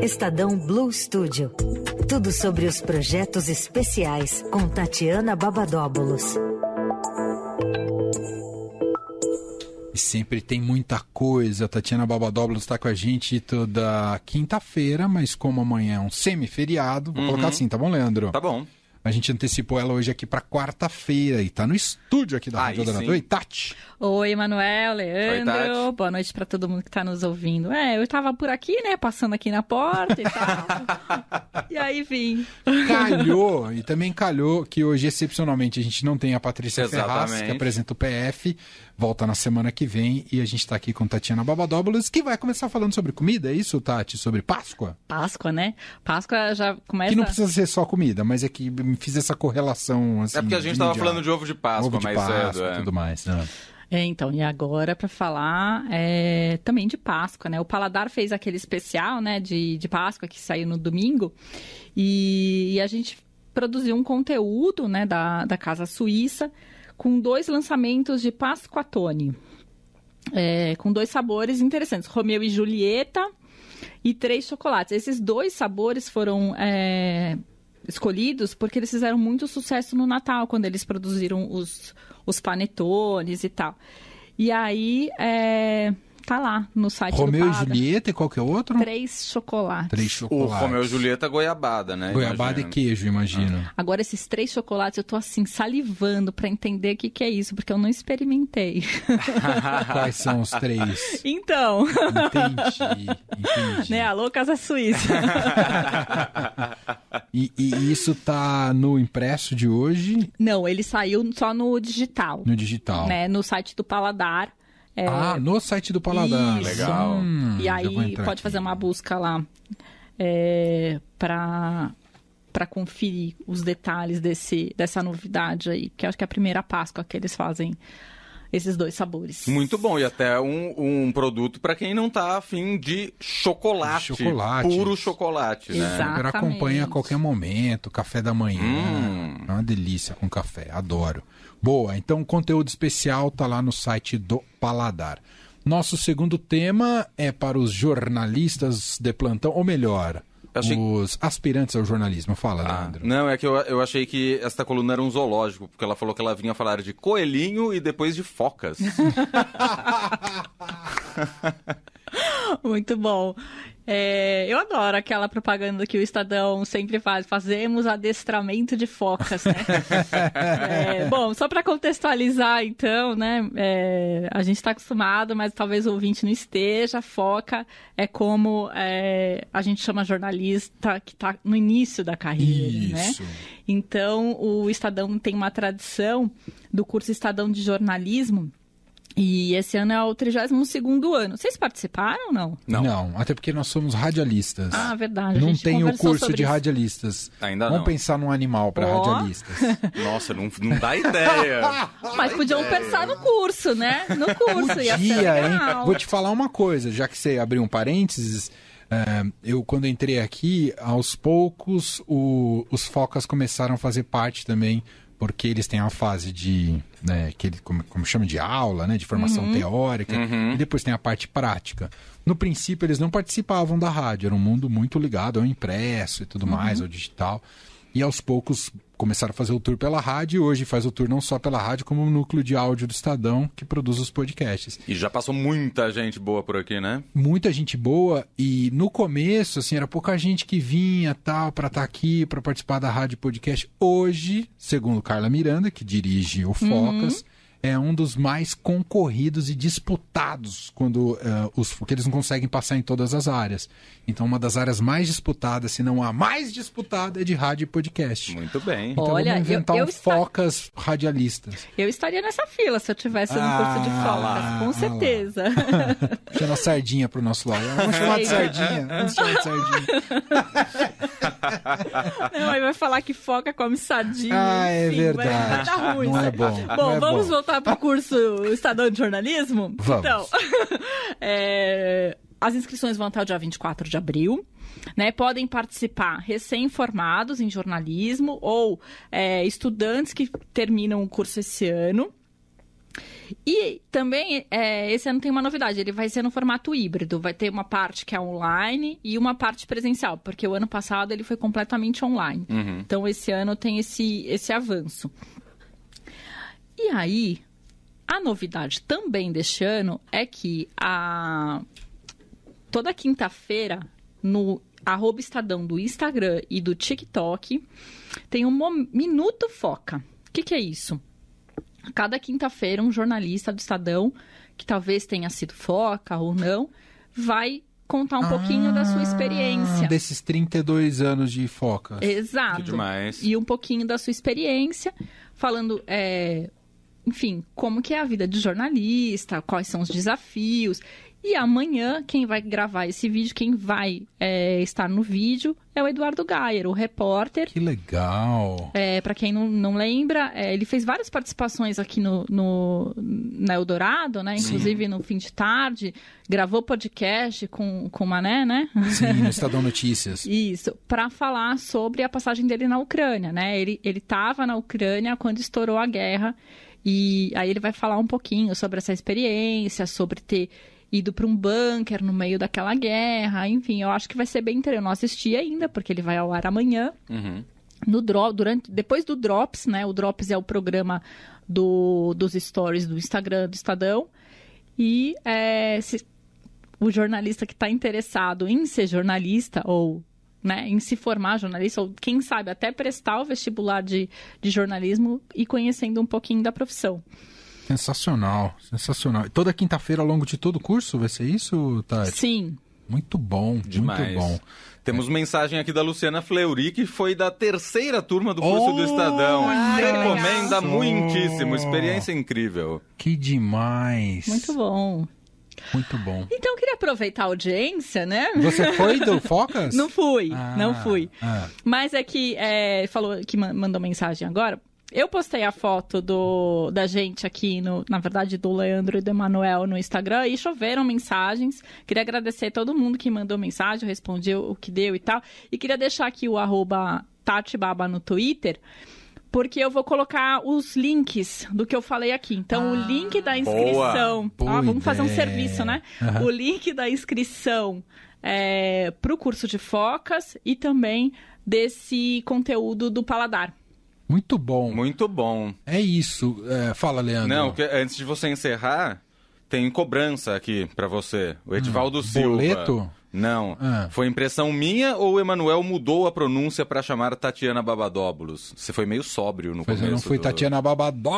Estadão Blue Studio. Tudo sobre os projetos especiais com Tatiana Babadóbulos. E sempre tem muita coisa. A Tatiana Babadóbulos está com a gente toda quinta-feira, mas como amanhã é um semi-feriado, vou Uhum. colocar assim, tá bom, Leandro? Tá bom. A gente antecipou ela hoje aqui para quarta-feira e tá no estúdio aqui da Aí Rádio Dourado. Oi, Tati. Oi, Manuel, Oi, Leandro. Tati. Boa noite pra todo mundo que tá nos ouvindo. É, eu tava por aqui, né? Passando aqui na porta e tal. e aí vim. Calhou, e também calhou que hoje, excepcionalmente, a gente não tem a Patrícia Ferraz, Exatamente. que apresenta o PF, volta na semana que vem, e a gente tá aqui com Tatiana Babadóbulos, que vai começar falando sobre comida, é isso, Tati? Sobre Páscoa? Páscoa, né? Páscoa já começa. Que não precisa ser só comida, mas é que fiz essa correlação, assim... É porque a gente tava imediata. falando de ovo de Páscoa Ovo de mais Páscoa cedo. é. tudo mais. né? É, então, e agora pra falar é, também de Páscoa, né? O Paladar fez aquele especial, né, de, de Páscoa que saiu no domingo e, e a gente produziu um conteúdo, né, da, da Casa Suíça com dois lançamentos de Pasquatone, é, com dois sabores interessantes, Romeu e Julieta e três chocolates. Esses dois sabores foram é, escolhidos porque eles fizeram muito sucesso no Natal, quando eles produziram os, os panetones e tal. E aí, é, tá lá no site Romeu do e. Julieta e qual que é o outro? Três chocolates. Três O chocolates. Romeu e Julieta goiabada, né? Goiabada e Imagino. queijo, imagino. Agora, esses três chocolates, eu tô assim, salivando pra entender o que, que é isso, porque eu não experimentei. Quais são os três? então, Entendi, entendi. né? Alô, Casa Suíça. E, e isso tá no impresso de hoje, não, ele saiu só no digital, no digital. né? No site do Paladar. É, Ah, no site do Paladar. Isso. Legal. Hum, E aí pode aqui. fazer uma busca lá é, para para conferir os detalhes desse, dessa novidade aí, que eu acho que é a primeira Páscoa que eles fazem esses dois sabores. Muito bom, e até um, um produto pra quem não tá afim de chocolate. Chocolate. Puro chocolate, né? Exato. Super acompanha a qualquer momento, café da manhã. Hum. É uma delícia com café, adoro. Boa, então o conteúdo especial tá lá no site do Paladar. Nosso segundo tema é para os jornalistas de plantão, ou melhor, achei- os aspirantes ao jornalismo. Fala, Ah, Leandro. não, é que eu, eu achei que esta coluna era um zoológico, porque ela falou que ela vinha falar de coelhinho e depois de focas. Muito bom. É, eu adoro aquela propaganda que o Estadão sempre faz. Fazemos adestramento de focas, né? É, bom, só para contextualizar, então, né? é, a gente está acostumado, mas talvez o ouvinte não esteja. Foca é como é, a gente chama jornalista que está no início da carreira, né? Isso. Então, o Estadão tem uma tradição do curso Estadão de Jornalismo. E esse ano é o 32º ano. Vocês participaram ou não? Não. até porque nós somos radialistas. Ah, verdade. Não tem o curso de isso. radialistas. Ainda Vamos não. pensar num animal para Ó. radialistas. Nossa, não, não dá ideia. Mas podiam pensar no curso, né? No curso. ia ser Dia, hein? Vou te falar uma coisa, já que você abriu um parênteses. é, eu, quando entrei aqui, aos poucos, o- os focas começaram a fazer parte também, porque eles têm uma fase de, né, que ele, como, como chama de aula, né, de formação Uhum. teórica, e depois tem a parte prática. No princípio, eles não participavam da rádio, era um mundo muito ligado ao impresso e tudo mais, Uhum. ao digital. E aos poucos começaram a fazer o tour pela rádio e hoje faz o tour não só pela rádio, como o núcleo de áudio do Estadão, que produz os podcasts. E já passou muita gente boa por aqui, né? muita gente boa e no começo assim era pouca gente que vinha tal para estar aqui para participar da rádio podcast. Hoje segundo Carla Miranda que dirige o Focas é um dos mais concorridos e disputados quando eh, os porque eles não conseguem passar em todas as áreas então uma das áreas mais disputadas se não a mais disputada é de rádio e podcast Muito bem. então Olha, vamos inventar eu- eu um esta- Focas radialistas Eu estaria nessa fila se eu tivesse no Ah, curso de focas, lá, com certeza. Puxando a sardinha pro nosso lado. Vamos chamar de sardinha. Vamos chamar de sardinha. Não, aí vai falar que foca come sardinha. Ah, é enfim, verdade. Vai dar ruim. Não é bom. Bom, Não é vamos bom. voltar para o curso Estadão de Jornalismo? Vamos. Então, é, as inscrições vão até o dia 24 de abril. Né, podem participar recém-formados em jornalismo ou é, estudantes que terminam o curso esse ano. E também, é, esse ano tem uma novidade, ele vai ser no formato híbrido, vai ter uma parte que é online e uma parte presencial, porque o ano passado ele foi completamente online. Uhum. Então, esse ano tem esse, esse avanço. E aí, a novidade também deste ano é que a... toda quinta-feira, no arroba Estadão do Instagram e do TikTok, tem um Minuto Foca. O que, que é isso? Cada quinta-feira, um jornalista do Estadão, que talvez tenha sido foca ou não, vai contar um pouquinho da sua experiência. Ah, Desses 32 anos de foca. Exato. Que demais. E um pouquinho da sua experiência, falando, é, enfim, como que é a vida de jornalista, quais são os desafios. E amanhã, quem vai gravar esse vídeo, quem vai é, estar no vídeo, é o Eduardo Gayer, o repórter. Que legal. É, para quem não, não lembra, é, ele fez várias participações aqui no, no na Eldorado, né? Inclusive no fim de tarde, gravou podcast com, com o Mané, né? Sim, no Estadão Notícias. Isso, para falar sobre a passagem dele na Ucrânia, né? Ele ele estava na Ucrânia quando estourou a guerra e aí ele vai falar um pouquinho sobre essa experiência, sobre ter ido para um bunker no meio daquela guerra, enfim, eu acho que vai ser bem interessante. Eu não assisti ainda porque ele vai ao ar amanhã Uhum. no drop, durante, depois do Drops, né? O Drops é o programa do, dos stories do Instagram do Estadão. E é, se- o jornalista que está interessado em ser jornalista ou né, em se formar jornalista, ou quem sabe até prestar o vestibular de, de jornalismo e conhecendo um pouquinho da profissão. Sensacional, sensacional. E Toda quinta-feira ao longo de todo o curso vai ser isso, Tati? Sim. Muito bom, Demais. muito bom. Temos mensagem aqui da Luciana Fleury, que foi da terceira turma do curso do Olha Estadão. Recomenda só. muitíssimo, experiência incrível. Que demais. Muito bom. Muito bom. Então, eu queria aproveitar a audiência, né? Você foi do Focas? Não fui, Ah, não fui. ah. Mas é que é, falou que ma- mandou mensagem agora. Eu postei a foto do, da gente aqui, no, na verdade, do Leandro e do Emanuel no Instagram e choveram mensagens. Queria agradecer a todo mundo que mandou mensagem, eu respondi o que deu e tal. E queria deixar aqui o arroba Tatibaba no Twitter, porque eu vou colocar os links do que eu falei aqui. Então, o link da inscrição. Boa Ah, vamos fazer um serviço, né? Aham. O link da inscrição é, para o curso de focas e também desse conteúdo do paladar. Muito bom. Muito bom. É isso. É, fala, Leandro. Não, que- antes de você encerrar, tem cobrança aqui pra você. O Edivaldo Silva. Hum, boleto? Não. Ah. Foi impressão minha ou o Emanuel mudou a pronúncia pra chamar Tatiana Babadóbulos? Você foi meio sóbrio no Pois eu começo. não fui do- Tatiana Babadó.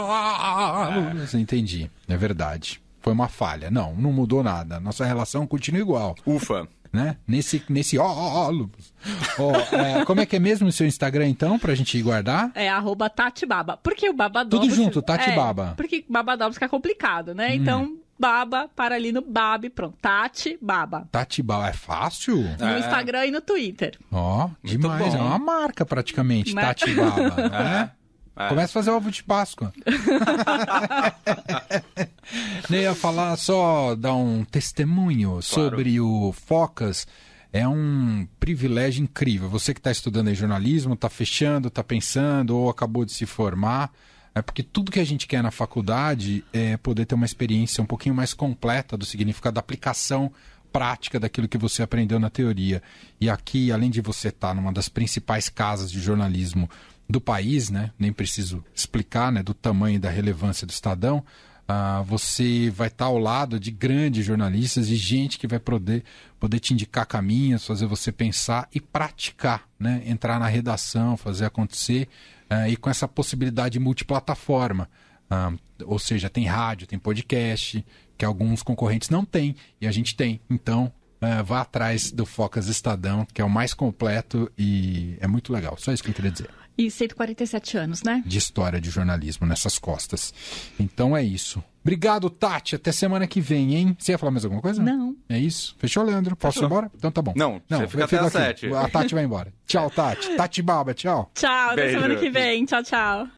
Entendi. É verdade. Foi uma falha. Não, não mudou nada. Nossa relação continua igual. Ufa. Né? Nesse, nesse ó, ó, é, como é que é mesmo o seu Instagram, então, pra gente guardar? É arroba Tatibaba. Porque o babadóbus... Tudo junto, Tatibaba. É, porque babadóbus fica complicado, né? Então, baba para ali no bab, pronto. Tati Baba. Tatibá, é fácil? No É. Instagram e no Twitter. Ó, demais. bom. É uma marca praticamente, Né? Tatibaba. né? É. Começa a fazer ovo de Páscoa. Eu ia falar só, dar um testemunho sobre o Focas. É um privilégio incrível. Você que está estudando aí jornalismo, está fechando, está pensando ou acabou de se formar. É porque tudo que a gente quer na faculdade é poder ter uma experiência um pouquinho mais completa do significado da aplicação prática daquilo que você aprendeu na teoria. E aqui, além de você estar numa das principais casas de jornalismo do país, né? Nem preciso explicar, né? Do tamanho e da relevância do Estadão. ah, você vai estar ao lado de grandes jornalistas e gente que vai poder, poder te indicar caminhos, fazer você pensar e praticar, né? Entrar na redação, fazer acontecer ah, e com essa possibilidade multiplataforma. Ah, ou seja, tem rádio, tem podcast, que alguns concorrentes não têm e a gente tem. Então, ah, vá atrás do Focas Estadão, que é o mais completo e é muito legal. Só isso que eu queria dizer. E 147 anos, né? De história de jornalismo nessas costas. Então é isso. Obrigado, Tati. Até semana que vem, hein? Você ia falar mais alguma coisa? Não. É isso? Fechou, Leandro? Posso ir embora? Então tá bom. Não, você fica até às aqui. sete. A Tati vai embora. Tchau, Tati. Tati Baba, tchau. Tchau, até semana que vem. Tchau, tchau.